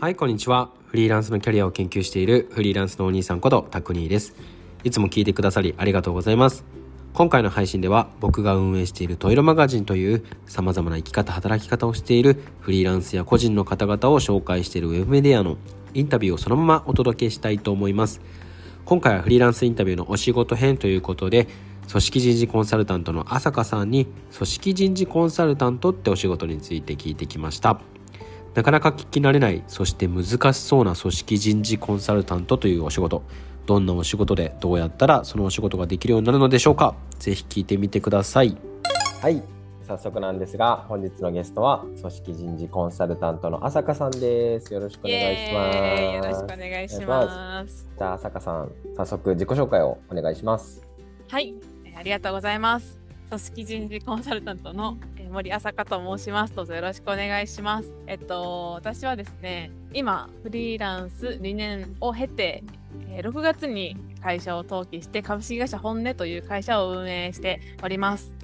はいこんにちは。フリーランスのキャリアを研究しているフリーランスのお兄さんことタクニーです。いつも聞いてくださりありがとうございます。今回の配信では僕が運営しているトイロマガジンという様々な生き方働き方をしているフリーランスや個人の方々を紹介しているウェブメディアのインタビューをそのままお届けしたいと思います。今回はフリーランスインタビューのお仕事編ということで組織人事コンサルタントの朝香さんに組織人事コンサルタントってお仕事について聞いてきました。なかなか聞き慣れないそして難しそうな組織人事コンサルタントというお仕事。どんなお仕事でどうやったらそのお仕事ができるようになるのでしょうか？ぜひ聞いてみてください。はい。早速なんですが本日のゲストは組織人事コンサルタントの朝香さんです。よろしくお願いします。よろしくお願いします。じゃあ朝香さん早速自己紹介をお願いします。はい。ありがとうございます。組織人事コンサルタントの森朝香と申します。どうぞよろしくお願いします。えっと、私はですね、今、フリーランス2年を経て、6月に会社を登記して株式会社本音という会社を運営しております。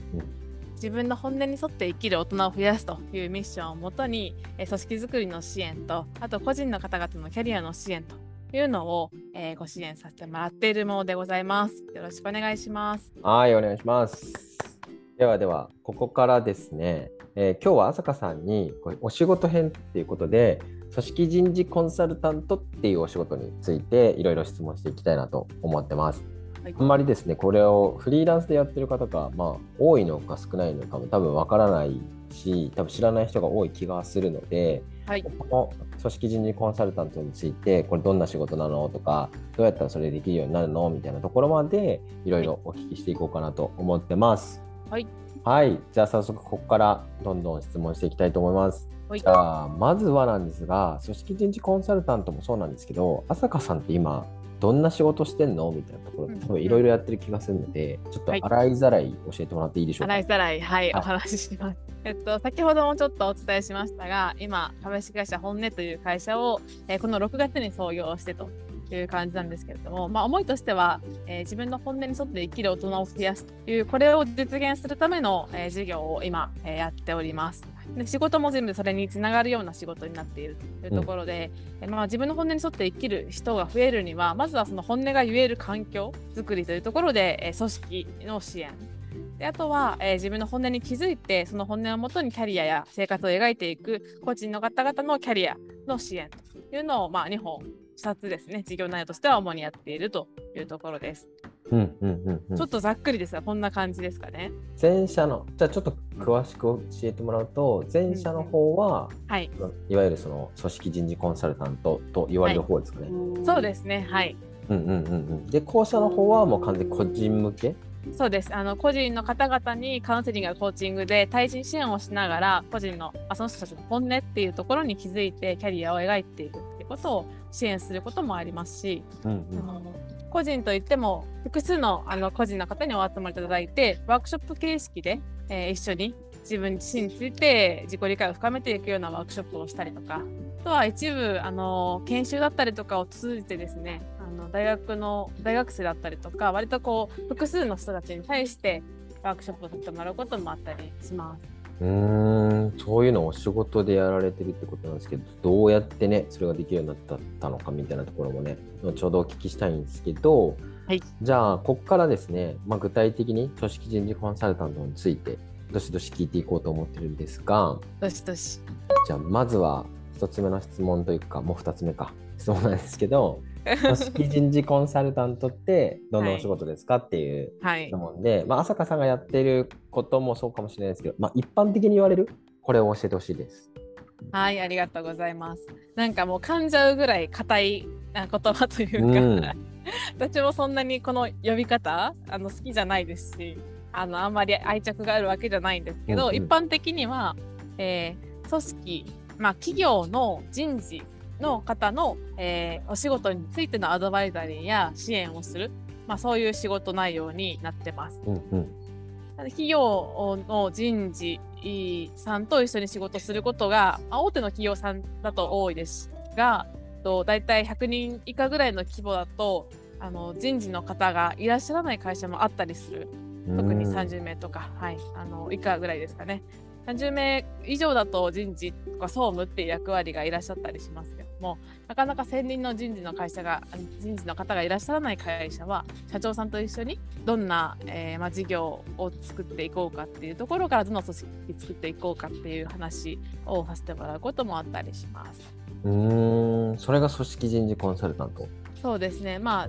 自分の本音に沿って生きる大人を増やすというミッションをもとに、組織づくりの支援と、あと個人の方々のキャリアの支援というのを、えー、ご支援させてもらっているものでございます。よろしくお願いします。はい、お願いします。ではでは、ここからですね、えー、今日は朝香さんにお仕事編っていうことで、組織人事コンサルタントっていうお仕事についていろいろ質問していきたいなと思ってます。はい、あんまりですね、これをフリーランスでやってる方が、まあ、多いのか少ないのかも多分わからないし、多分知らない人が多い気がするので、はい、この組織人事コンサルタントについて、これどんな仕事なのとか、どうやったらそれできるようになるのみたいなところまでいろいろお聞きしていこうかなと思ってます。はい。はい。じゃあ早速ここからどんどん質問していきたいと思います。はい、じゃあまずはなんですが、組織人事コンサルタントもそうなんですけど、朝香さんって今どんな仕事してんの？みたいなところ多分いろいろやってる気がするので、ちょっと洗いざらい教えてもらっていいでしょうか？洗いざらい、はい、はい、お話しします。えっと、先ほどもちょっとお伝えしましたが、今、株式会社本音という会社を、えー、この6月に創業してという感じなんですけれども、まあ、思いとしては、えー、自分の本音に沿って生きる大人を増やすというこれを実現するための、えー、事業を今、えー、やっております。で仕事も全部それにつながるような仕事になっているというところで、うん、まあ、自分の本音に沿って生きる人が増えるにはまずはその本音が言える環境づくりというところで、え組織の支援であとは、えー、自分の本音に気づいてその本音をもとにキャリアや生活を描いていく個人の方々のキャリアの支援というのを、まあ、2本2つですね、事業内容としては主にやっているというところです。うんうんうんうん、ちょっとざっくりですが、こんな感じですかね。前者の、じゃあちょっと詳しく教えてもらうと、前者の方は、うんうん、はい、いわゆるその組織人事コンサルタントと言われる方ですかね。はい、そうですね、はい。うんうんうんうん、で、後者の方はもう完全に個人向け？そうです。あの個人の方々にカウンセリングやコーチングで対人支援をしながら個人のあその人たちの本音っていうところに気づいてキャリアを描いていくっていうことを支援することもありますし、うんうん、あの個人といっても複数のあの個人の方にお集まりいただいてワークショップ形式で、えー、一緒に自分自身について自己理解を深めていくようなワークショップをしたりとかあとは一部あの研修だったりとかを通じてですねあの大学の大学生だったりとか割とこう複数の人たちに対してワークショップをさせてもらうこともあったりします。うんそういうのを仕事でやられてるってことなんですけどどうやってねそれができるようになったのかみたいなところもね後ほどお聞きしたいんですけど、はい、じゃあここからですね、まあ、具体的に組織人事コンサルタントについてどしどし聞いていこうと思ってるんですがどしどし。じゃあまずは1つ目の質問というかもう2つ目か。質問なんですけど組織人事コンサルタントってどんなお仕事ですかっていう質問で、はい、まあ、朝香さんがやってることもそうかもしれないですけど、まあ、一般的に言われる？これを教えてほしいです。はい、ありがとうございます。なんかもう噛んじゃうぐらい硬い言葉というか、うん、私もそんなにこの呼び方あの好きじゃないですし、あのあんまり愛着があるわけじゃないんですけど、うんうん、一般的には、えー、組織、まあ、企業の人事の方の、えー、お仕事についてのアドバイザリーや支援をする、まあ、そういう仕事内容になってます。うんうん、企業の人事さんと一緒に仕事することが、まあ、大手の企業さんだと多いですが、と大体100人以下ぐらいの規模だとあの人事の方がいらっしゃらない会社もあったりする。特に30名とか、はい、あの以下ぐらいですかね。30名以上だと人事とか総務っていう役割がいらっしゃったりしますけどもなかなか1000人の人事の会社が人事の方がいらっしゃらない会社は社長さんと一緒にどんな、えー、まあ、事業を作っていこうかっていうところからどの組織作っていこうかっていう話をさせてもらうこともあったりします。うんそれが組織人事コンサルタント。そうですね、まあ、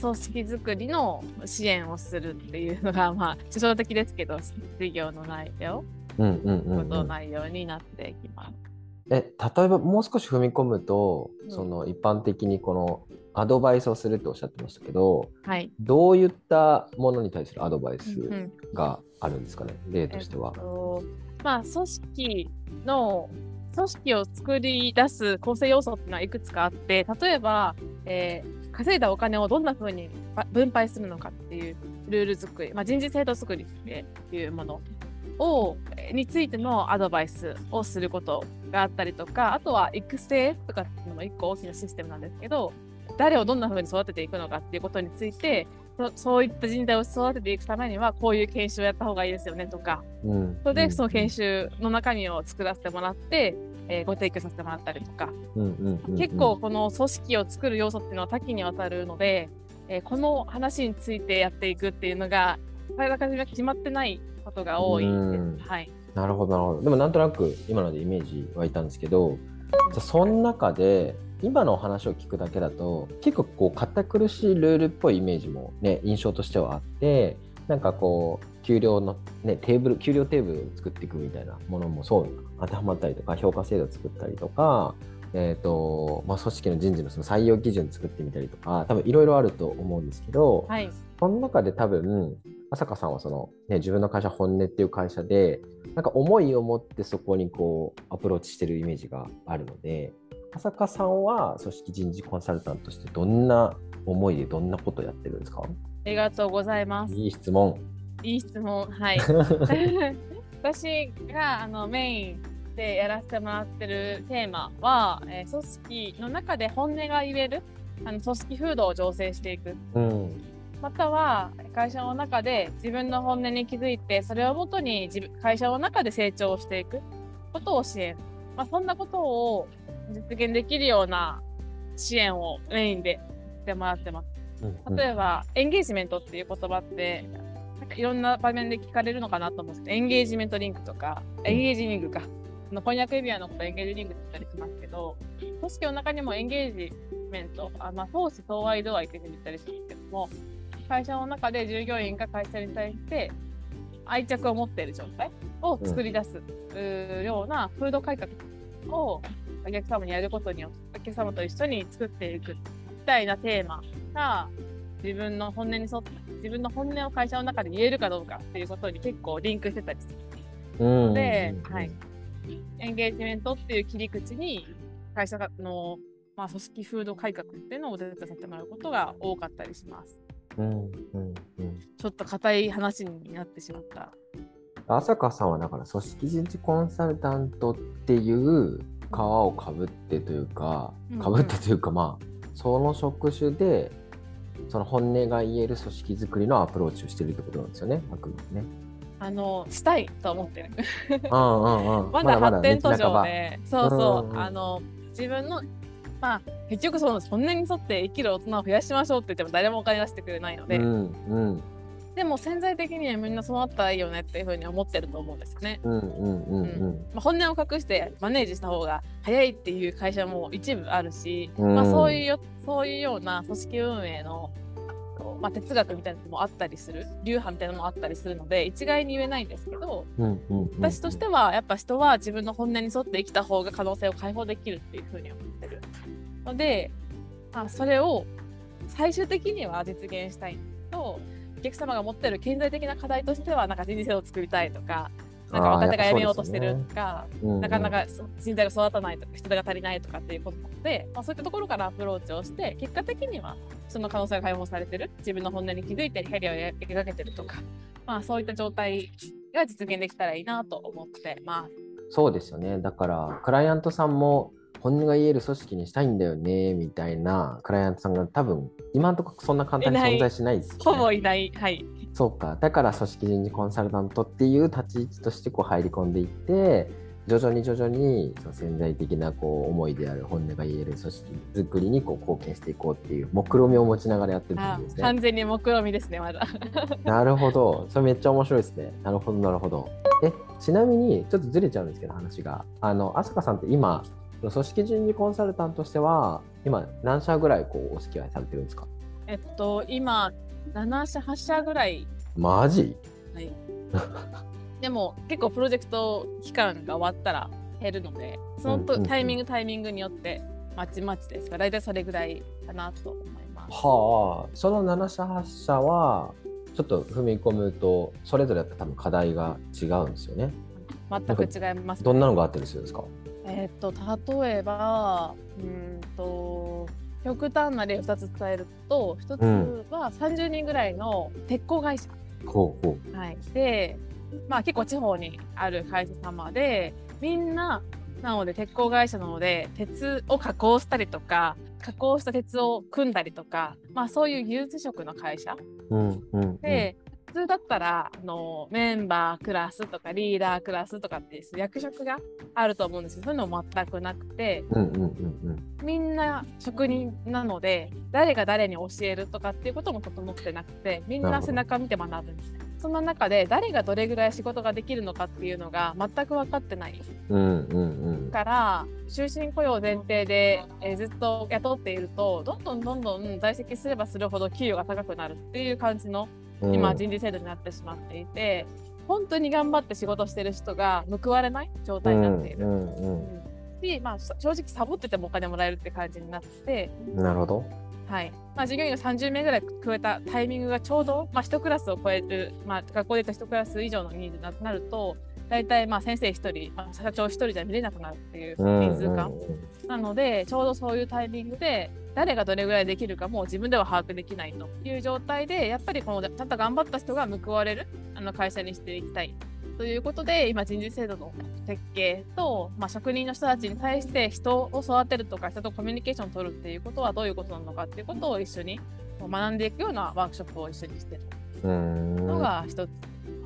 組織づくりの支援をするっていうのが、まあ、抽象的ですけど、事業の内容、こと内容になっていきます。え例えばもう少し踏み込むと、うん、その一般的にこのアドバイスをするとおっしゃってましたけど、はい、どういったものに対するアドバイスがあるんですかね、うん、例としては。えっと、まあ、組織の組織を作り出す構成要素っていうのはいくつかあって例えば、えー、稼いだお金をどんなふうに分配するのかっていうルール作り、まあ、人事制度作りっていうものをについてのアドバイスをすることがあったりとかあとは育成とかっていうのも一個大きなシステムなんですけど誰をどんなふうに育てていくのかっていうことについてそういった人材を育てていくためにはこういう研修をやった方がいいですよねとか、うん、それでその研修の中身を作らせてもらって、えー、ご提供させてもらったりとか、結構この組織を作る要素っていうのは多岐にわたるので、えー、この話についてやっていくっていうのがあらかじめ決まってないことが多い。はい、なるほどなるほど。でもなんとなく今のでイメージ湧いたんですけどじゃその中で今のお話を聞くだけだと結構こう堅苦しいルールっぽいイメージもね印象としてはあってなんかこう給料の、ね、テーブル給料テーブルを作っていくみたいなものもそう当てはまったりとか評価制度を作ったりとか、えーとまあ、組織の人事のその採用基準作ってみたりとか多分いろいろあると思うんですけど、はい、その中で多分朝香さんはその、ね、自分の会社本音っていう会社でなんか思いを持ってそこにこうアプローチしてるイメージがあるので浅香さんは組織人事コンサルタントとしてどんな思いでどんなことやってるんですか？ありがとうございます。いい質問。いい質問。はい。私があのメインでやらせてもらってるテーマは、えー、組織の中で本音が言えるあの組織風土を醸成していく。うん、または会社の中で自分の本音に気づいてそれをもとに自分会社の中で成長していくことを支援。まあ、そんなことを実現できるような支援をメインでしてもらってます。例えば、エンゲージメントっていう言葉って、なんかいろんな場面で聞かれるのかなと思うんですけど、エンゲージメントリンクとか、エンゲージリングか、の翻訳指輪のことエンゲージリングって言ったりしますけど、組織の中にもエンゲージメント、あまあ、投資当愛度合いって言ったりしますけども、会社の中で従業員が会社に対して愛着を持っている状態を作り出す、ような風土改革をお客様にやることによってお客様と一緒に作っていくみたいなテーマが自分の本音に沿って自分の本音を会社の中で言えるかどうかっていうことに結構リンクしてたりするので、はい、エンゲージメントっていう切り口に会社の、まあ、組織風土改革っていうのをお手伝いさせてもらうことが多かったりします。うんうんうん、ちょっと硬い話になってしまった。朝香さんはだから組織人事コンサルタントっていう皮をかぶってというかかぶってというかまあその職種でその本音が言える組織づくりのアプローチをしてるってことなんですよねあくまでね。あのしたいと思ってる。まだ発展途上で、そうそう、あの自分のまあ結局その本音に沿って生きる大人を増やしましょうって言っても誰もお金出してくれないので、うんうん、でも潜在的にはみんなそうなったらいいよねっていうふうに思ってると思うんですよね。本音を隠してマネージした方が早いっていう会社も一部あるし、うん、まあ、そういうそういうような組織運営の、まあ、哲学みたいなのもあったりする流派みたいなのもあったりするので一概に言えないんですけど、私としてはやっぱ人は自分の本音に沿って生きた方が可能性を解放できるっていうふうに思ってる。ので、まあ、それを最終的には実現したいんですけどお客様が持ってる経済的な課題としてはなんか人事制を作りたいとかなんか若手が辞めようとしてるとか、ねうんうん、なかなか人材が育たないとか人手が足りないとかっていうことなので、まあ、そういったところからアプローチをして結果的にはその可能性が解放されてる自分の本音に気づいてキャリアを描けてるとか、まあ、そういった状態が実現できたらいいなと思ってます。そうですよねだからクライアントさんも本音が言える組織にしたいんだよねみたいなクライアントさんが多分今のところそんな簡単に存在しないですよね。ほぼいない、はい。そうかだから組織人事コンサルタントっていう立ち位置としてこう入り込んでいって徐々に徐々にその潜在的なこう思いである本音が言える組織作りにこう貢献していこうっていう目論見を持ちながらやってるってことですね。完全に目論見ですねまだ。なるほどそれめっちゃ面白いですね。なるほどなるほど。えちなみにちょっとずれちゃうんですけど話があの飛鳥さんって今組織人事コンサルタントとしては今何社ぐらいこうお付き合いされてるんですか？えっと今7社8社ぐらい。マジ？はい。でも結構プロジェクト期間が終わったら減るのでそのと、うんうんうんタイミングタイミングによってまちまちですが大体それぐらいかなと思います。はあその7社8社はちょっと踏み込むとそれぞれやっぱ多分課題が違うんですよね。全く違います、どんなのがあったりするんですか？えっと例えばうんと極端な例を2つ伝えると1つは30人ぐらいの鉄鋼会社、ほうほはい、で、まあ、結構地方にある会社様でみんななので鉄鋼会社なので鉄を加工したりとか加工した鉄を組んだりとか、まあ、そういう技術職の会社う。うんうん、うん。で、普通だったらあのメンバークラスとかリーダークラスとかって役職があると思うんですけどそういうのも全くなくてうんうんうんみんな職人なので誰が誰に教えるとかっていうことも整ってなくてみんな背中見て学ぶんですね。そんな中で誰がどれぐらい仕事ができるのかっていうのが全く分かってないうん。うんうんうん。から終身雇用前提で、えーずっと雇っているとどんどんどんどん在籍すればするほど給与が高くなるっていう感じのうん今人事制度になってしまっていて、本当に頑張って仕事してる人が報われない状態になっている。うんうんし、まあ、正直サボっててもお金もらえるって感じになって、うん。なるほど。はいまあ、従業員が30名ぐらい超えたタイミングがちょうど、まあ、1クラスを超える、まあ、学校で言った1クラス以上の人数になると大体まあ先生1人、まあ、社長1人じゃ見れなくなるっていう人数感、なのでちょうどそういうタイミングで誰がどれぐらいできるかも自分では把握できないという状態でやっぱりこのちゃんと頑張った人が報われるあの会社にしていきたい。ということで今人事制度の設計と、まあ、職人の人たちに対して人を育てるとか人とコミュニケーションを取るっていうことはどういうことなのかっていうことを一緒に学んでいくようなワークショップを一緒にしているうん。のが一つ。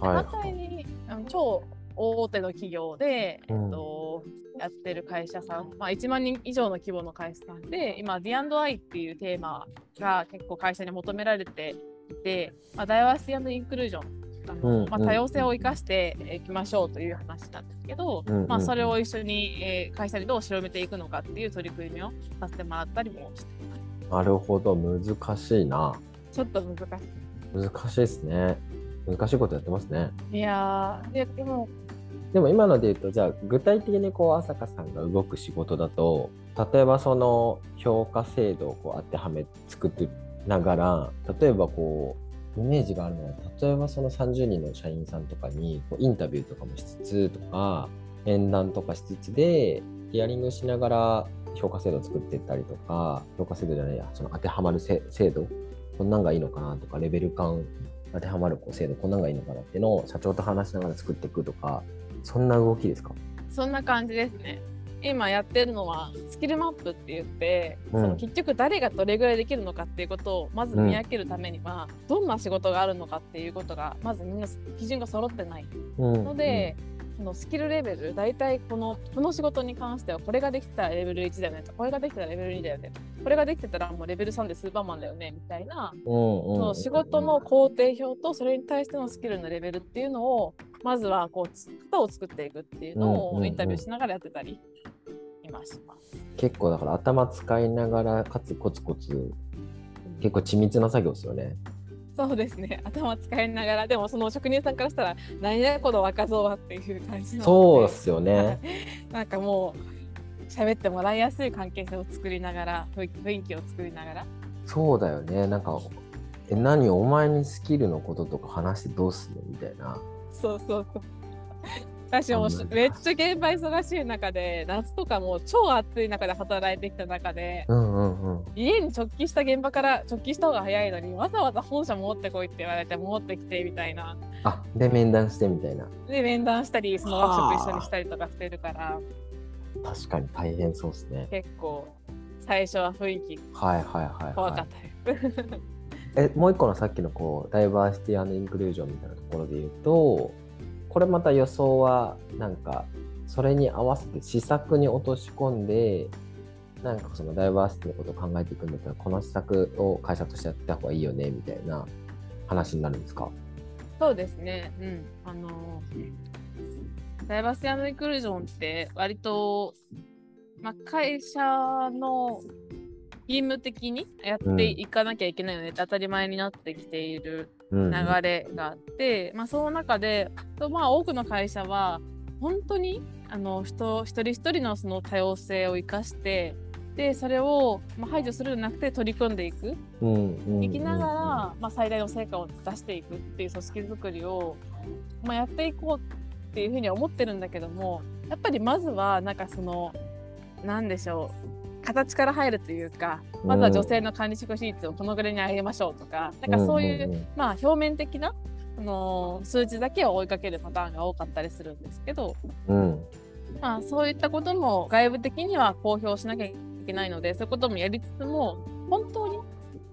はい。反対に超大手の企業で、うんえっと、やってる会社さん、まあ、1万人以上の規模の会社さんで今 D&I っていうテーマが結構会社に求められていて、まあ、ダイバーシティインクルージョンあのまあ、多様性を生かしていきましょうという話なんですけど、うんうんまあ、それを一緒に、えー会社にどう広めていくのかっていう取り組みをさせてもらったりもしています。なるほど。難しいな。ちょっと難し難しいですね。難しいことやってますね。い。いやでもでも今ので言うとじゃあ具体的にこう朝香さんが動く仕事だと例えばその評価制度をこう当てはめ作ってながら例えばこうイメージがあるのは例えばその30人の社員さんとかにこうインタビューとかもしつつとか面談とかしつつでヒアリングしながら評価制度を作っていったりとか評価制度じゃないやその当てはまる制度こんなんがいいのかなとかレベル感当てはまるこう制度こんなんがいいのかなっていうのを社長と話しながら作っていくとかそんな動きですか？そんな感じですね。今やってるのはスキルマップって言って、うん。その結局誰がどれぐらいできるのかっていうことをまず見分けるためには、どんな仕事があるのかっていうことがまずみんな基準が揃ってない。ので、そのスキルレベル大体このこの仕事に関してはこれができてたらレベル1だよねとこれができてたらレベル2だよねとこれができてたらもうレベル3でスーパーマンだよねみたいなうんうんうんその仕事の工程表とそれに対してのスキルのレベルっていうのをまずはこうつ型を作っていくっていうのをインタビューしながらやってたり今します。結構だから頭使いながらかつコツコツ結構緻密な作業ですよね。そうですね 頭使いながらでもその職人さんからしたら何やこの若造はっていう感じなのでそうっすよね。はいなんかもう喋ってもらいやすい関係性を作りながら雰囲気を作りながらそうだよね。なんかえ何お前にスキルのこととか話してどうすんのみたいな。そうそうそう。私もめっちゃ現場忙しい中で夏とかも超暑い中で働いてきた中でうんうんうん。家に直帰した現場から直帰した方が早いのにわざわざ本社持ってこいって言われて持ってきてみたいなあで面談してみたいな。で面談したりそのワークショップ一緒にしたりとかしてるから確かに大変そうですね。結構最初は雰囲気はいはいはい、怖かはったです。えもう一個のさっきのこうダイバーシティインクルージョンみたいなところで言うとこれまた予想はなんかそれに合わせて施策に落とし込んでなんかそのダイバーシティのことを考えていくんだったらこの施策を会社としてやった方がいいよねみたいな話になるんですか？そうですね。うん。あの、ダイバーシティインクルージョンって割と、まあ、会社の義務的にやっていかなきゃいけないよねって当たり前になってきているうん。流れがあって、まあ、その中で、とまあ、多くの会社は本当にあの人一人一人のその多様性を生かしてでそれを、まあ、排除するんじゃなくて取り組んでいく。うんうんいきながら、まあ、最大の成果を出していくっていう組織づくりを、まあ、やっていこうっていうふうには思ってるんだけどもやっぱりまずはなんかそのなんでしょう形から入るというかまずは女性の管理職比率をこのぐらいに上げましょうとか、なんかそういう、んんん。まあ、表面的な、あの数字だけを追いかけるパターンが多かったりするんですけど、うん。まあ、そういったことも外部的には公表しなきゃいけないのでそういうこともやりつつも本当に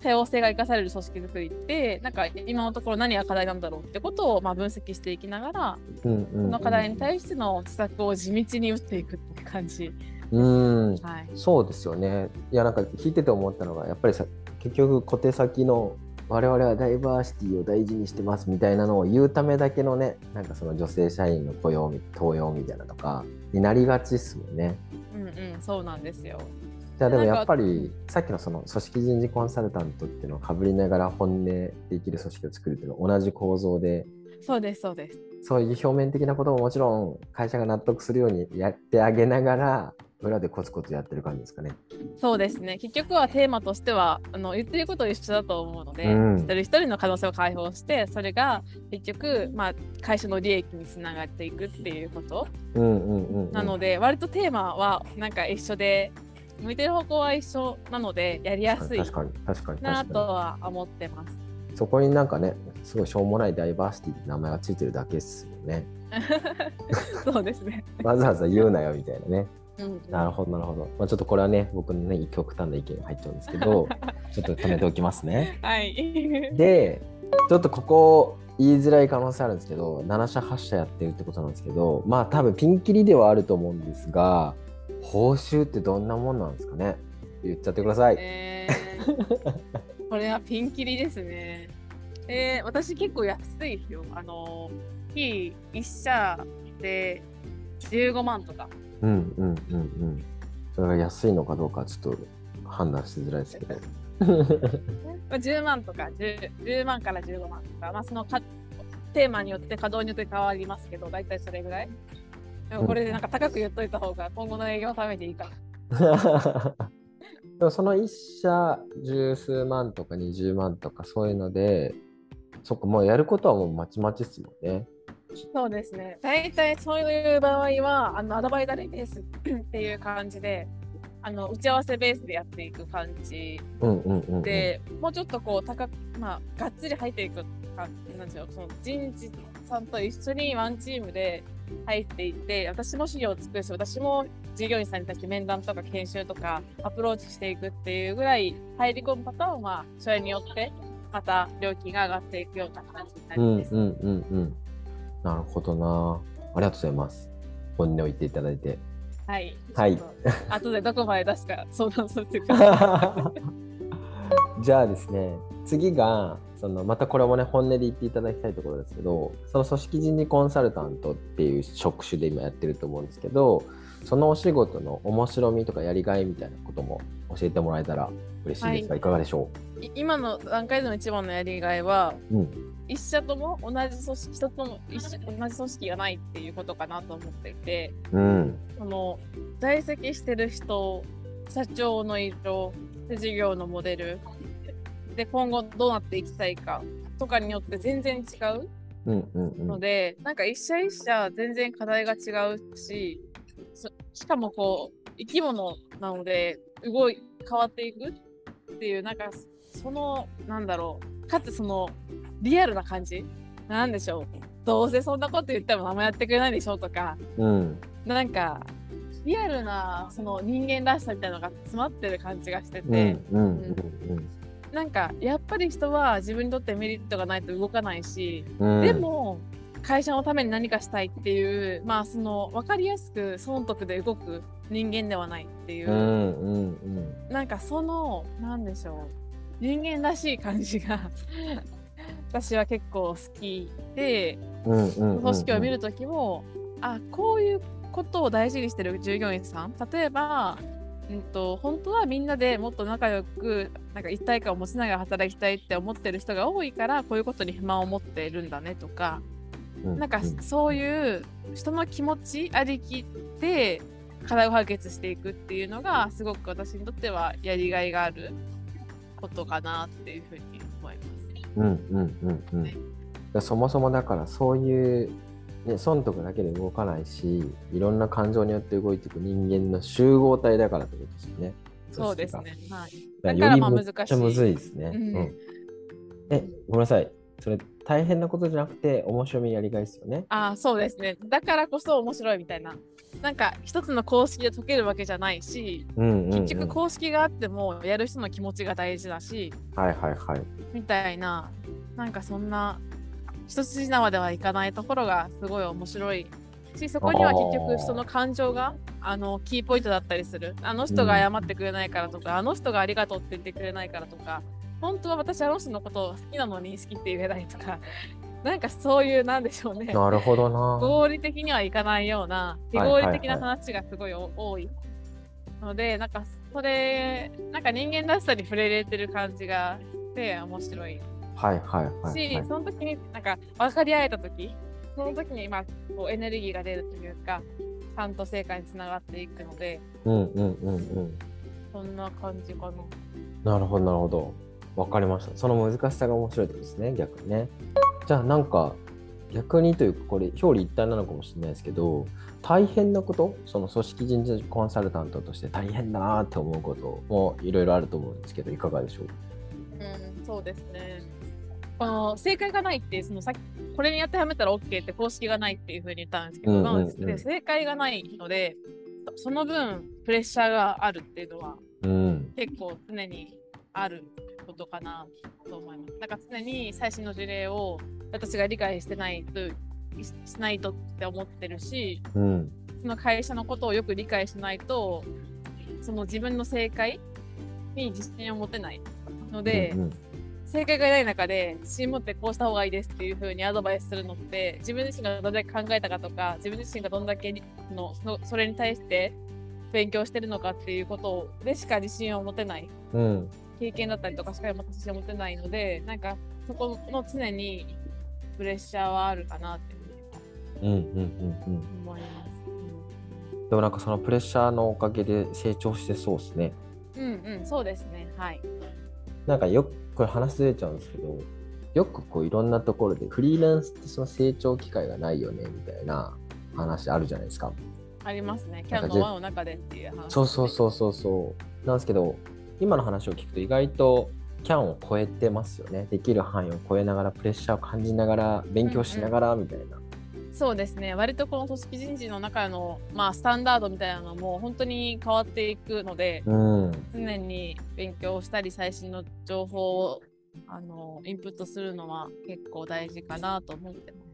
多様性が生かされる組織づくりってなんか今のところ何が課題なんだろうってことをまあ分析していきながらうんうんうん。その課題に対しての施策を地道に打っていくって感じ。うんはい、そうですよね。いやなんか聞いてて思ったのがやっぱりさ結局小手先の我々はダイバーシティを大事にしてますみたいなのを言うためだけのねなんかその女性社員の雇用み登用みたいなとかになりがちですもんね。うんうん、そうなんですよ。じゃあでもやっぱりさっきのその組織人事コンサルタントっていうのをかぶりながら本音で生きる組織を作るっていうのは同じ構造でそうですそうです。そういう表面的なことももちろん会社が納得するようにやってあげながら裏でコツコツやってる感じですかね。そうですね結局はテーマとしてはあの言ってること一緒だと思うので、うん一人一人の可能性を解放してそれが結局、まあ、会社の利益につながっていくっていうこと、うんうんうん、うん。なので割とテーマはなんか一緒で向いてる方向は一緒なのでやりやすい確かに確かになとは思ってます。にそこになんかねすごいしょうもないダイバーシティって名前がついてるだけですよね そうですね。わざわざ言うなよみたいなねうん、なるほどなるほど、まあ、ちょっとこれはね僕のね極端な意見が入っちゃうんですけど ちょっと止めておきますねはい。でちょっとここ言いづらい可能性あるんですけど7社8社やってるってことなんですけどまあ多分ピンキリではあると思うんですが報酬ってどんなもんなんですかね？言っちゃってください、えー、これはピンキリですね。えー、私結構安いですよ。あの、月1社で15万とか。うんうんうんうん。それが安いのかどうかちょっと判断しづらいですけど。まあ10万とか10、10万から15万とか、まあそのかテーマによって稼働によって変わりますけど、大体それぐらい。でもこれでなんか高く言っといた方が今後の営業のためにいいかな。でもその1社十数万とか20万とかそういうので、そっかもうやることはもうまちまちっすもんね。そうですね。大体そういう場合は、あのアドバイザリーベース っていう感じで、あの打ち合わせベースでやっていく感じ。で、もうちょっとこう高く、まあ、がっつり入っていく感じなんですよ。その人事さんと一緒にワンチームで入っていって、私も資料を作るし、私も従業員さんに対して面談とか研修とかアプローチしていくっていうぐらい入り込むパターンは、それによってまた料金が上がっていくような感じになります。うんうんうんうん。なるほどな。ありがとうございます。本音を言っていただいて。はい。はい。後でどこまで出すか相談させてくださ じゃあですね次がそのまたこれもね本音で言っていただきたいところですけどその組織人事コンサルタントっていう職種で今やってると思うんですけどそのお仕事の面白みとかやりがいみたいなことも教えてもらえたら嬉しいです。が、、はい。かがでしょい。今の段階での一番のやりがいは、う、うん、一社とも同じ組織、人とも一緒同じ組織がないっていうことかなと思っていて、うん。その在籍してる人、社長の色、で事業のモデル、で今後どうなっていきたいかとかによって全然違ううんうんうん。ので、なんか一社一社全然課題が違うし、そしかもこう生き物なので動い変わっていくっていうなんかそのなんだろう。かつそのリアルな感じ？なんでしょう。どうせそんなこと言っても何もやってくれないでしょとか。うん。なんかリアルなその人間らしさみたいなのが詰まってる感じがしてて、なんかやっぱり人は自分にとってメリットがないと動かないし、うん。でも会社のために何かしたいっていうまあその分かりやすく損得で動く人間ではないっていう。う、んうんうん。なんかそのなんでしょう。人間らしい感じが 私は結構好きでうんうんうんうん。組織を見るときも、あこういうことを大事にしてる従業員さん。例えば、うん、と本当はみんなでもっと仲良くなんか一体感を持ちながら働きたいって思ってる人が多いからこういうことに不満を持っているんだねとか、うなんかうそういう人の気持ちありきで課題を解決していくっていうのがすごく私にとってはやりがいがあることかなっていうふうに思います。うんうんうんうんでそもそもだからそういう、ね、損得だけで動かないしいろんな感情によって動いていく人間の集合体だからってことですよね。そうですね。はい。だだからまあよりめっちゃむ難しいずいですね。うんうんえごめんなさいそれ大変なことじゃなくて面白みやりがいですよね。ああ、そうですね。だからこそ面白いみたいな。なんか一つの公式で解けるわけじゃないし、うんうんうん、結局公式があってもやる人の気持ちが大事だし、はいはいはい。みたいな、なんかそんな一筋縄ではいかないところがすごい面白いし、そこには結局人の感情があのキーポイントだったりする。あの人が謝ってくれないからとか、あの人がありがとうって言ってくれないからとか、本当は私あの人のことを好きなのに好きって言えないとか、なんかそういうなんでしょうね。なるほどな。合理的にはいかないような非合理的な話がすごいお多いので、なんかそれなんか人間らしさに触れれてる感じがして面白いはいはいはい、し、はい。その時になんか分かり合えた時その時にまあこうエネルギーが出るというかちゃんと成果につながっていくのでうんうんうんうん。そんな感じかな。なるほどなるほど。わかりました。その難しさが面白いってことですね、逆にね。じゃあなんか逆にというかこれ表裏一体なのかもしれないですけど大変なことその組織人事コンサルタントとして大変だなって思うこともいろいろあると思うんですけどいかがでしょう？うん、そうですね。この正解がないってそのさっきこれにやってはめたら OK って公式がないっていうふうに言ったんですけど、うんうんうんで正解がないのでその分プレッシャーがあるっていうのはうん結構常にあることかなと思います。だから常に最新の事例を私が理解してないとしないとって思ってるしうん。その会社のことをよく理解しないとその自分の正解に自信を持てないので、うんうん。正解がない中で自信持ってこうした方がいいですっていう風にアドバイスするのって自分自身がどれだけ考えたかとか自分自身がどんだけのそのそれに対して勉強してるのかっていうことでしか自信を持てない。うん経験だったりとかしか自信を持てないのでなんかそこの常にプレッシャーはあるかなって思います。でもなんかそのプレッシャーのおかげで成長してそうですねうん、うん、うん、そうですね。はい。なんかよくこれ話ずれちゃうんですけどよくこういろんなところでフリーランスってその成長機会がないよねみたいな話あるじゃないですかありますね。キャンの輪の中でっていう話、そうそうそうそうそうなんですけど今の話を聞くと意外とキャンを超えてますよねできる範囲を超えながらプレッシャーを感じながら勉強しながらみたいな、そうですね。割とこの組織人事の中の、まあ、スタンダードみたいなのも本当に変わっていくので、うん常に勉強したり最新の情報をあのインプットするのは結構大事かなと思ってます。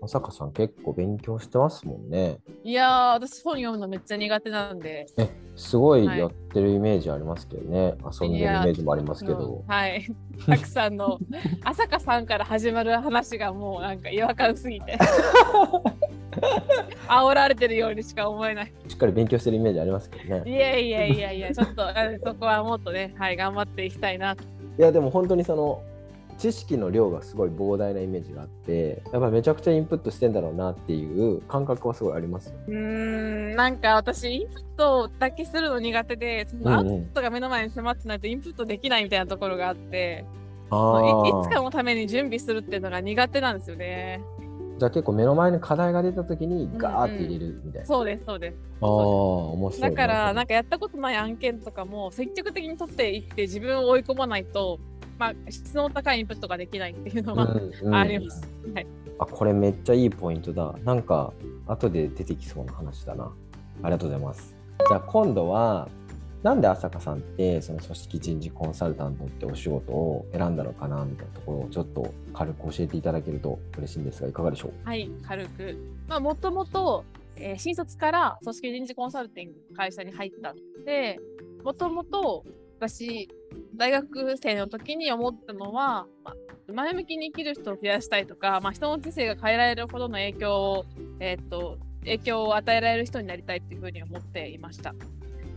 まさかさん結構勉強してますもんね。いやー、私本読むのめっちゃ苦手なんで、えすごいはい。やってるイメージありますけどね、遊んでるイメージもありますけど。うんはい。たくさんの、朝香さんから始まる話がもうなんか違和感すぎて、煽られてるようにしか思えない。しっかり勉強してるイメージありますけどね。いやいやいやいや、ちょっとあそこはもっとね、はい、頑張っていきたいなと。いやでも本当にその知識の量がすごい膨大なイメージがあってやっぱめちゃくちゃインプットしてんだろうなっていう感覚はすごいありますよ。うーん、なんか私、インプットだけするの苦手で、そのアウトプットが目の前に迫ってないとインプットできないみたいなところがあって、あいいつかあのために準備するっていうのが苦手なんですよね。じゃあ結構目の前に課題が出た時にガーって入れるみたいな、そうです、そうです。ああ面白いだから、なんかかやったことない案件とかも積極的に取っていって自分を追い込まないと、まあ、質の高いインプットができないっていうのは、あります。はい。あこれめっちゃいいポイントだなんか後で出てきそうな話だなありがとうございますじゃあ今度はなんで朝香さんってその組織人事コンサルタントってお仕事を選んだのかなみたいなところをちょっと軽く教えていただけると嬉しいんですがいかがでしょう？はい、軽く。まあ、もともと、えー新卒から組織人事コンサルティングの会社に入ったので、もともと私、大学生の時に思ったのは、まあ、前向きに生きる人を増やしたいとか、まあ、人の人生が変えられるほどの影響を、えーっと、影響を与えられる人になりたいっていうふうに思っていました。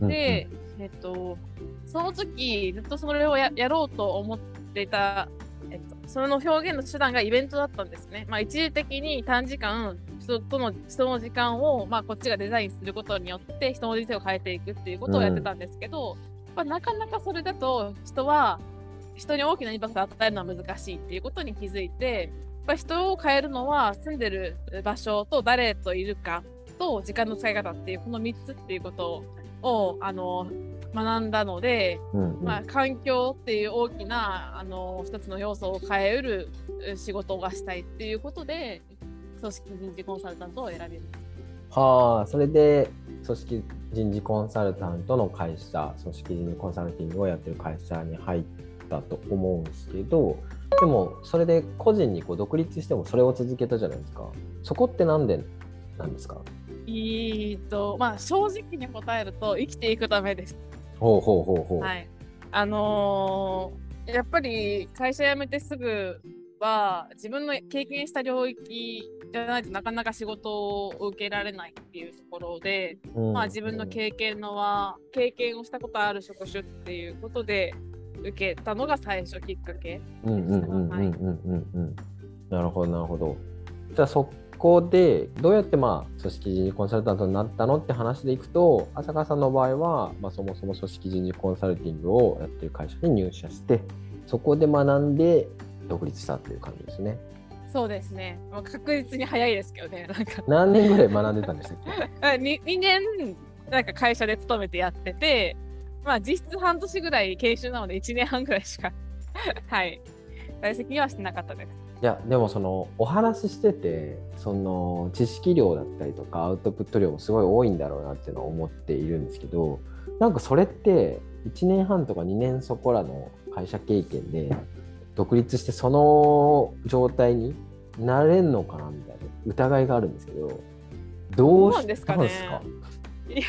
で、えっと、その時ずっとそれをややろうと思っていた、えっと、その表現の手段がイベントだったんですね。まあ、一時的に短時間、人との人の時間を、まあ、こっちがデザインすることによって人の人生を変えていくっていうことをやってたんですけど、まあ、なかなかそれだと人は人に大きなインパクトを与えるのは難しいっていうことに気づいて、やっぱり人を変えるのは住んでる場所と誰といるかと時間の使い方っていうこの3つっていうことをあの学んだので、うんうんまあ、環境っていう大きなあの一つの要素を変えうるえ仕事がしたいっていうことで組織人事コンサルタントを選びました。はあそれで組織人事コンサルタントの会社組織人事コンサルティングをやってる会社に入ったと思うんですけどでもそれで個人にこう独立してもそれを続けたじゃないですか。そこってなんでなんですか？えーとまあ、正直に答えると生きていくためです。ほうほうほうほう、はい、あのーやっぱり会社辞めてすぐは自分の経験した領域じゃないとなかなか仕事を受けられないっていうところで、うん。まあ、自分の経験のは経験をしたことある職種っていうことで受けたのが最初きっかけ。うんうんうんうんうんはいうんうん。なるほどなるほど。じゃあそこでどうやってまあ組織人事コンサルタントになったのって話でいくと浅川さんの場合は、まあ、そもそも組織人事コンサルティングをやってる会社に入社してそこで学んで独立したっていう感じですねそうですね。まあ、確実に早いですけどね。なんか何年ぐらい学んでたんでしたっけ？あに2年なんか会社で勤めてやってて、まあ実質半年ぐらい研修なので1年半ぐらいしか、はい、在籍にはしてなかったです。いやでもそのお話ししててその知識量だったりとかアウトプット量もすごい多いんだろうなっていうのは思っているんですけどなんかそれって1年半とか2年そこらの会社経験で独立してその状態になれんのかなみたいな疑いがあるんですけどどうしたですかね。んですか？い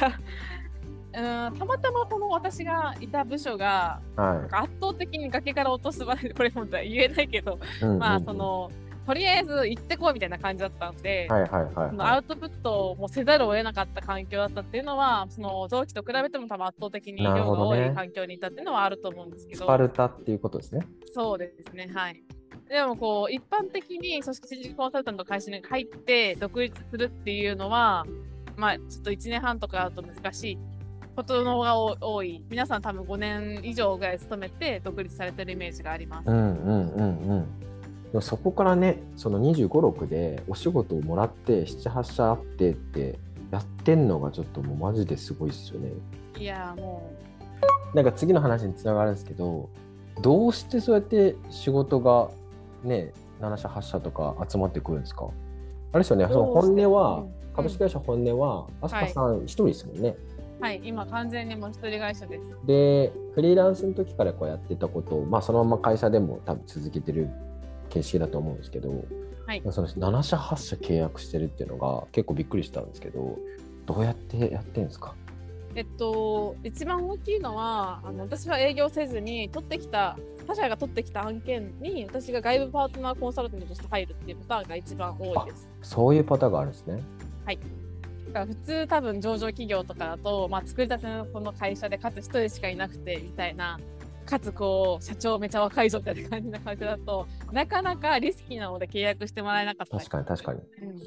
や、うん、たまたまこの私がいた部署がは圧倒的に崖から落とす場で、これ本当は言えないけど、い、うんうんうん。まあその、とりあえず行ってこいみたいな感じだったんで、はいはいはいそのはアウトプットをもうせざるを得なかった環境だったっていうのは、その同期と比べても多分圧倒的に量が多い環境にいたっていうのはあると思うんですけど、いスパルタっていうことですねそうですね、はい。でもこう、一般的に組織人事コンサルタントの会社に入って独立するっていうのは、まあちょっと1年半とかだと難しいことの方が多多い。皆さん多分5年以上ぐらい勤めて独立されてるイメージがあります。うんうんうんうんそこからねその2 5 6でお仕事をもらって78社あってってやってんのがちょっともうマジですごいっすよね。いやーもなんか次の話につながるんですけどどうしてそうやって仕事がね7社8社とか集まってくるんですか？あれですよねその本音はうん。株式会社本音は飛鳥さん一人ですもんね、う、はい、今完全にもう一人会社です。でフリーランスの時からこうやってたことを、まあ、そのまま会社でも多分続けてる形式だと思うんですけど、はいその7社8社契約してるっていうのが結構びっくりしたんですけどどうやってやってんですか？えっと、一番大きいのは、あの私は営業せずに、取ってきた、他社が取ってきた案件に、私が外部パートナーコンサルタントとして入るっていうパターンが一番多いです。そういうパターンがあるんですね。だから普通多分上場企業とかだと、まあ、作りたてのこの会社でかつ一人しかいなくてみたいなかつこう社長めちゃ若いぞみたいな感じな会社だとなかなかリスキーなので契約してもらえなかったり確かに確かに。うん、で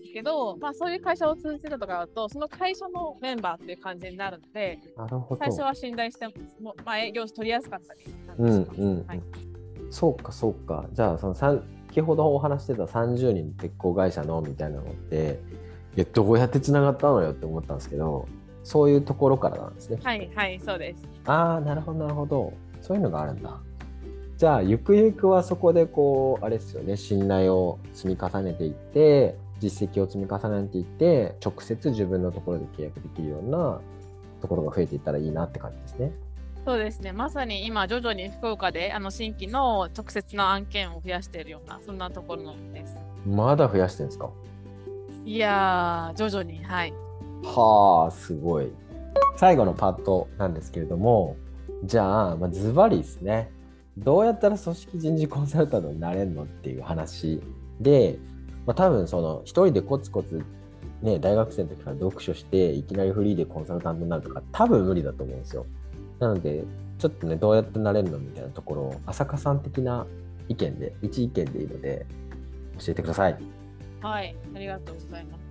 すけど、まあ、そういう会社を通じてたとかだとその会社のメンバーっていう感じになるのでなるほど。最初は信頼しても、まあ、営業取りやすかったりうんうんうんはい、そうかそうか。じゃあその先ほどお話してた30人鉄鋼会社のみたいなのっていやどうやってつながったのよって思ったんですけどそういうところからなんですね。はいはいそうですああなるほどなるほどそういうのがあるんだ。じゃあゆくゆくはそこでこうあれですよね信頼を積み重ねていって実績を積み重ねていって直接自分のところで契約できるようなところが増えていったらいいなって感じですね。そうですね。まさに今、徐々に福岡であの新規の直接の案件を増やしているような、そんなところです。まだ増やしてるんですか？いやー、徐々に、はい。はあ、すごい。最後のパートなんですけれども、じゃあ、まあ、ズバリですね。どうやったら組織人事コンサルタントになれるのっていう話で、まあ、多分その一人でコツコツ、ね、大学生の時から読書していきなりフリーでコンサルタントになるとか多分無理だと思うんですよ。なのでちょっとねどうやってなれるのみたいなところを浅香さん的な意見で一意見でいいので教えてください。はい、ありがとうございます。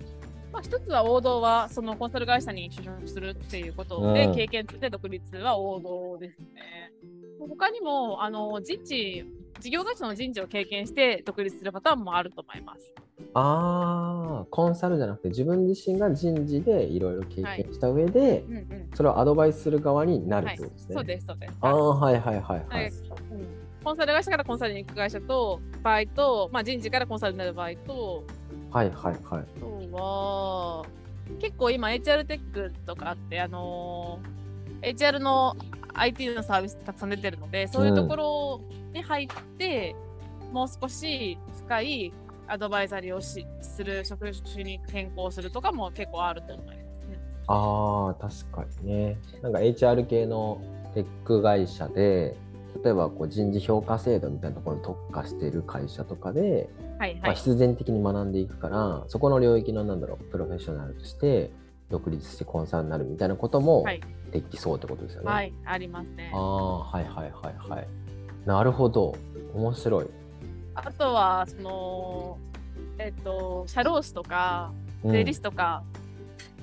まあ、一つは王道は、そのコンサル会社に就職するっていうことで、うん経験として独立は王道ですね。他にも、あの、人事、事業会社の人事を経験して独立するパターンもあると思います。ああ、コンサルじゃなくて自分自身が人事でいろいろ経はい験した上で、うんうん。それをアドバイスする側になるはいってことですね。そうです、そうです。ああ、はいはいはいははいい。うんコンサル会社からコンサルに行く会社と場合と、まあ、人事からコンサルになる場合と、はいはいはい。は、結構今 HR テックとかあって、あのー HR の IT のサービスたくさん出てるので、そういうところに入って、もう少し深いアドバイザリーをしする職種に変更するとかも結構あると思いますね。ああ、確かにね。なんか HR 系のテック会社で、例えばこう人事評価制度みたいなところに特化している会社とかで、まあ、はいはい。必然的に学んでいくから、そこの領域のなんだろう、プロフェッショナルとして独立してコンサルになるみたいなこともはいできそうってことですよね。はい、ありますねあ。あ、はいはいはいはい。なるほど。面白い。あとは、その、えっと、社労士とか、うん税理士とか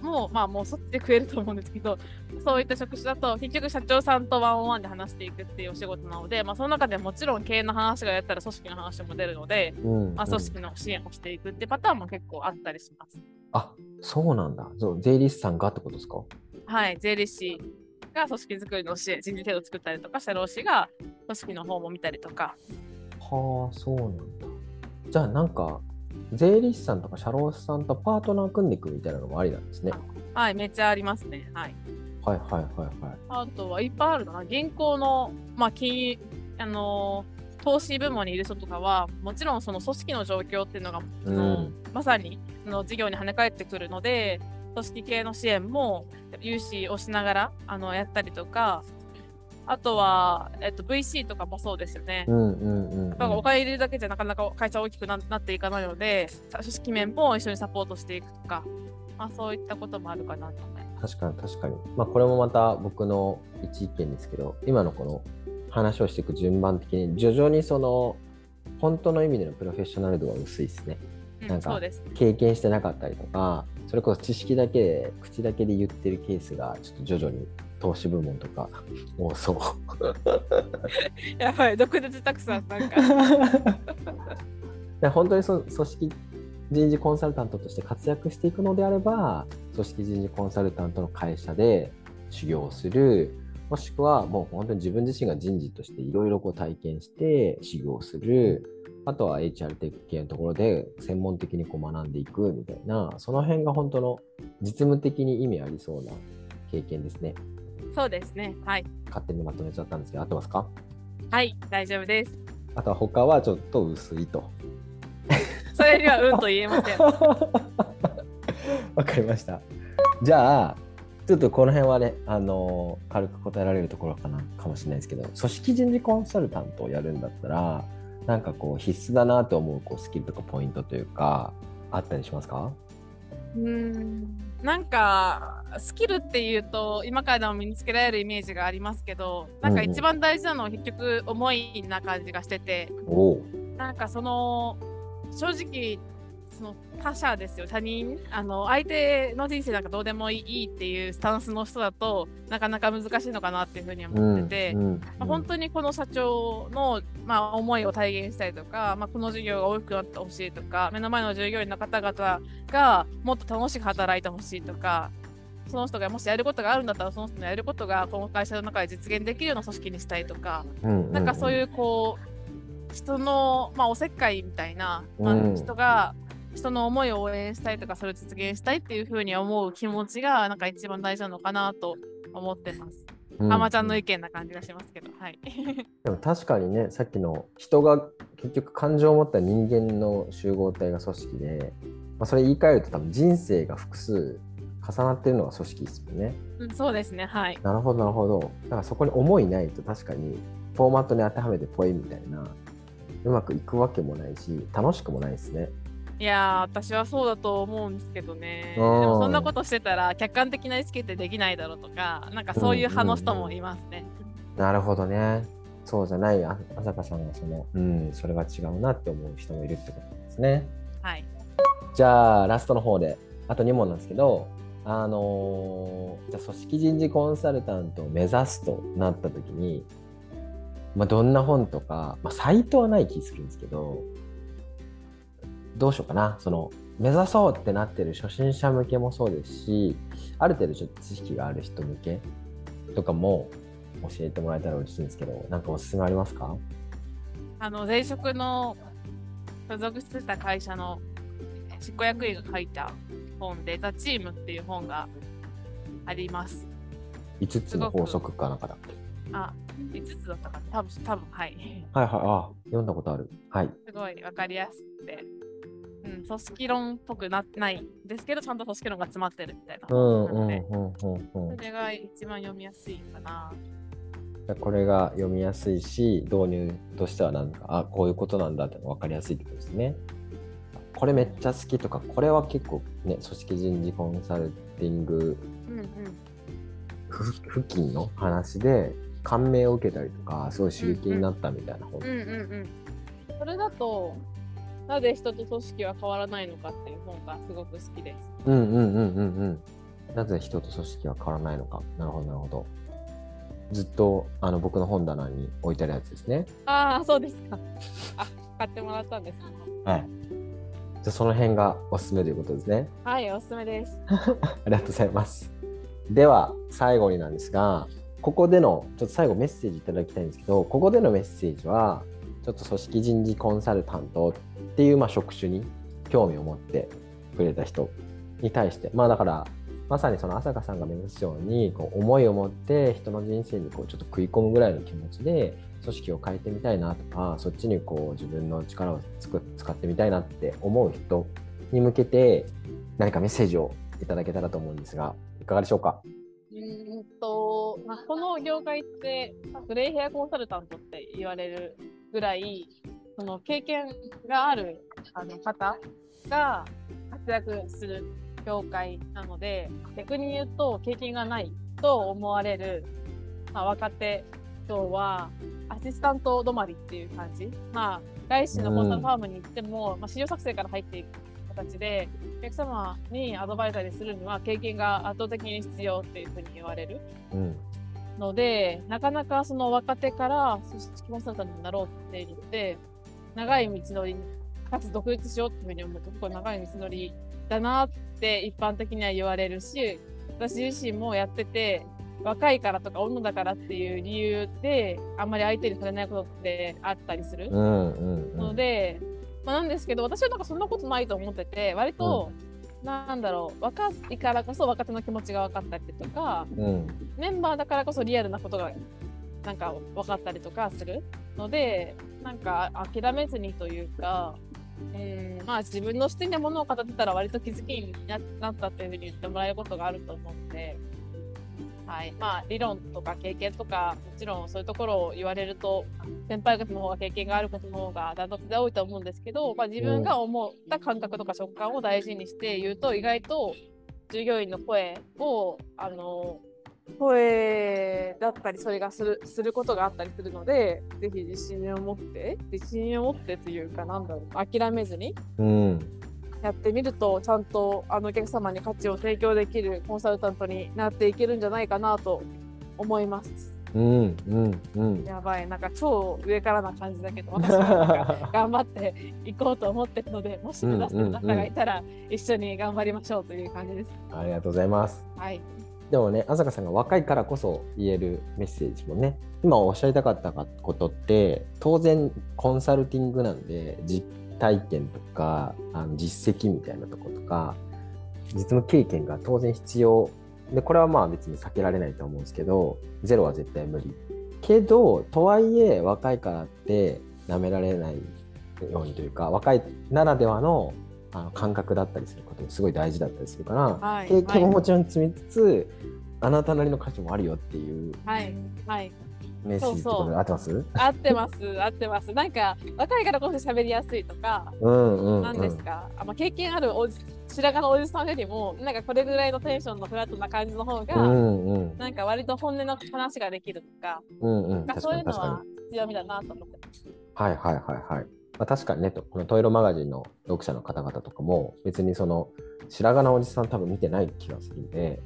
も、まあもうそっちで食えると思うんですけど、そういった職種だと結局社長さんとワンオンワンで話していくっていうお仕事なので、まあその中でもちろん経営の話がやったら組織の話も出るので、うんまあ、うん組織の支援をしていくってパターンも結構あったりします。あそうなんだ。そう税理士さんがってことですか？はい、税理士が組織づくりの支援、人事制度を作ったりとか、社労士が組織の方も見たりとか、はあ、そうなんだ。じゃあなんか、税理士さんとか社労士さんとパートナー組んでいくみたいなのもありなんですね。はい、めっちゃありますね。はい。はいはいはいはい。あとはいっぱいあるな。銀行の、まあ、金融、あのー投資部門にいる人とかは、もちろんその組織の状況っていうのが、うんまさにその事業に跳ね返ってくるので、組織系の支援も融資をしながらあのやったりとか、あとは、えっと、VC とかもそうですよね。うんうんうん、うん。お金入れるだけじゃなかなか会社大きくななっていかないので、組織面も一緒にサポートしていくとか、まあ、そういったこともあるかなと思います。確かに確かに。まあこれもまた僕の一意見ですけど、今のこの話をしていく順番的に徐々にその本当の意味でのプロフェッショナル度は薄いですね。うんなんかそうです。経験してなかったりとか、それこそ知識だけで、口だけで言ってるケースがちょっと徐々に投資部門とか。多そう。やばい、毒舌たくさん、なんか。で本当にその組織人事コンサルタントとして活躍していくのであれば組織人事コンサルタントの会社で修行をする。もしくはもう本当に自分自身が人事としていろいろ体験して修行をする。あとは HR テック系のところで専門的にこう学んでいくみたいな。その辺が本当の実務的に意味ありそうな経験ですねそうですね。はい。勝手にまとめちゃったんですけど合ってますか？はい、大丈夫です。あとは他はちょっと薄いと。それにはうんと言えません。わかりました。じゃあ、ちょっとこの辺はね、あのー軽く答えられるところかなかもしれないですけど、組織人事コンサルタントをやるんだったら、なんかこう必須だなと思うこうスキルとかポイントというか、あったりしますか？うーん。なんか、スキルっていうと、今からでも身につけられるイメージがありますけど、なんか一番大事なのは結局、思いな感じがしてて。なんかその、正直、その他者ですよ、他人、あの、相手の人生なんかどうでもいいっていうスタンスの人だとなかなか難しいのかなっていうふうに思ってて、うんうん。まあ、本当にこの社長の、まあ、思いを体現したりとか、まあ、この授業が大きくなってほしいとか、目の前の従業員の方々がもっと楽しく働いてほしいとか、その人がもしやることがあるんだったら、その人のやることがこの会社の中で実現できるような組織にしたいとか、うんなんかそういうこう、人の、まあ、おせっかいみたいな、まあうん人の思いを応援したいとか、それを実現したいっていうふうに思う気持ちが、なんか一番大事なのかなと思ってます。うん浜ちゃんの意見な感じがしますけど、はい。でも確かにねさっきの人が結局感情を持った人間の集合体が組織で、まあ、それ言い換えると多分人生が複数重なってるのが組織ですよね。うんそうですね、はい。なるほどなるほど。だからそこに思いないと確かにフォーマットに当てはめてポイみたいなうまくいくわけもないし楽しくもないですね。いやー、私はそうだと思うんですけどね。でうんもそんなことしてたら、客観的な意思決定できないだろうとか、なんかそういう派の人もいますね。なるほどね。そうじゃないあ朝香さんがそのうんそれは違うなって思う人もいるってことですね。はい。じゃあラストの方であと2問なんですけど、あのーじゃあ組織人事コンサルタントを目指すとなった時に、まあ、どんな本とか、まあ、サイトはない気するんですけどどうしようかな。その目指そうってなってる初心者向けもそうですしある程度ちょっと知識がある人向けとかも教えてもらえたら嬉しいんですけどなんかおすすめありますか？あの、前職の所属してた会社の執行役員が書いた本で、ザ・チームっていう本があります。5つの法則かなんかだっけ？あ、5つだったかな。多分、多分はい。はいはい。あ読んだことある。はい。すごいわかりやすくて、うん、組織論っぽくなないんですけど、ちゃんと組織論が詰まってるみたいなそれが一番読みやすいかな。これが読みやすいし導入としてはなんかあこういうことなんだって分かりやすいってことですね。これめっちゃ好きとかこれは結構ね組織人事コンサルティング付近の話で感銘を受けたりとかすごい刺激になったみたいな本。うんうんうん。それだと、なぜ人と組織は変わらないのかっていう本がすごく好きです。うんうんうんうんうん。なぜ人と組織は変わらないのか。なるほどなるほど。ずっとあの僕の本棚に置いてあるやつですね。ああ、そうですか。あ、買ってもらったんですね。はい。じゃあその辺がおすすめということですね。はい、おすすめです。ありがとうございます。では最後になんですが、ここでのちょっと最後メッセージいただきたいんですけど、ここでのメッセージはちょっと組織人事コンサルタントっていうまあ職種に興味を持ってくれた人に対して、まあだからまさにその朝香さんが目指すようにこう思いを持って人の人生にこうちょっと食い込むぐらいの気持ちで組織を変えてみたいなとかそっちにこう自分の力をつく使ってみたいなって思う人に向けて何かメッセージをいただけたらと思うんですがいかがでしょうか？うんと、まあ、この業界って、グレイヘアコンサルタントって言われるぐらい、その経験があるあの方が活躍する業界なので、逆に言うと、経験がないと思われる、まあ、若手人は、アシスタント止まりっていう感じ。まあ、外資のコンサルファームに行っても、まあ、資料作成から入っていく形で、お客様にアドバイザリーするには経験が圧倒的に必要っていうふうに言われるうんので、なかなかその若手から組織コンサルタントになろうって言って、長い道のり、かつ独立しようっていうふうに思うと、結構長い道のりだなって一般的には言われるし、私自身もやってて、若いからとか女だからっていう理由で、あんまり相手にされないことってあったりする。ので、まあ、なんですけど私はなんかそんなことないと思ってて割と、なんだろう若いからこそ若手の気持ちが分かったりとかうんメンバーだからこそリアルなことがなんか分かったりとかするのでなんか諦めずにというか。うんまあ自分の視点で物を語ってたら割と気づきになったっていうふうに言ってもらえることがあると思うので、はい、まあ理論とか経験とかもちろんそういうところを言われると先輩方の方が経験があることの方がダントツで多いと思うんですけど、まあ、自分が思った感覚とか食感を大事にして言うと意外と従業員の声をあの声だったりそれがするすることがあったりするのでぜひ自信を持って自信を持ってというかなんだろう諦めずにうんやってみるとちゃんとあのお客様に価値を提供できるコンサルタントになっていけるんじゃないかなと思います。うんうんうんやばい、なんか超上からな感じだけど、私はなんか頑張っていこうと思ってるので、もし目指してる方がいたら、一緒に頑張りましょうという感じです。ありがとうございますはい。でもね、朝香さんが若いからこそ言えるメッセージもね、今おっしゃりたかったことって、当然コンサルティングなんで、実体験とか、あの実績みたいなとことか、実務経験が当然必要。でこれはまあ別に避けられないと思うんですけどゼロは絶対無理。けどとはいえ若いからって舐められないようにというか若いならではのあの感覚だったりすることもすごい大事だったりするから、はい経験ももちろん積みつつ、あなたなりの価値もあるよっていうはいはい。メッセージとで合ってます？合ってます合ってます。なんか若いからこそ喋りやすいとかうんうん、うん、なんですか、あまあ、経験あるおじ白髪のおじさんよりもなんかこれぐらいのテンションのフラットな感じの方が、うんうん。なんか割と本音の話ができるとか、うんうんそういうのは強みだなと思ってます。はいはいはいはい。まあ、確かにねと、このトイロマガジンの読者の方々とかも、別にその白髪のおじさん多分見てない気がするんで、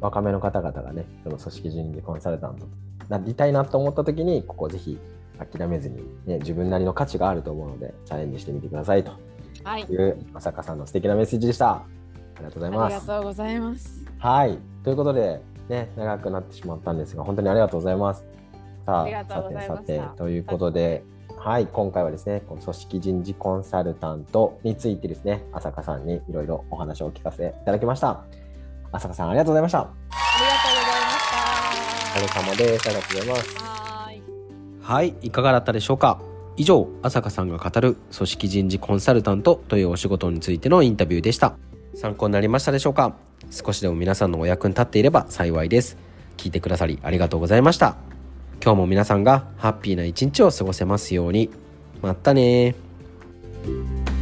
若めの方々がね、その組織人事コンサルタントになりたいなと思った時に、ここぜひ諦めずに、ね、自分なりの価値があると思うので、チャレンジしてみてくださいとはい、いう、まさかさんの素敵なメッセージでした。ありがとうございあます。りがとうございます。はい。ということで、ね、長くなってしまったんですが、本当にありがとうございます。さありがとうございましたさて、ということで、はい、今回はですね、この組織人事コンサルタントについてですね、浅香さんにいろいろお話を聞かせていただきました。浅香さん、ありがとうございました。ありがとうございました。お疲れ様です。ありがとうございます。はーい。はい、いかがだったでしょうか？以上、浅香さんが語る組織人事コンサルタントというお仕事についてのインタビューでした。参考になりましたでしょうか？少しでも皆さんのお役に立っていれば幸いです。聞いてくださりありがとうございました。今日も皆さんがハッピーな一日を過ごせますように。またねー。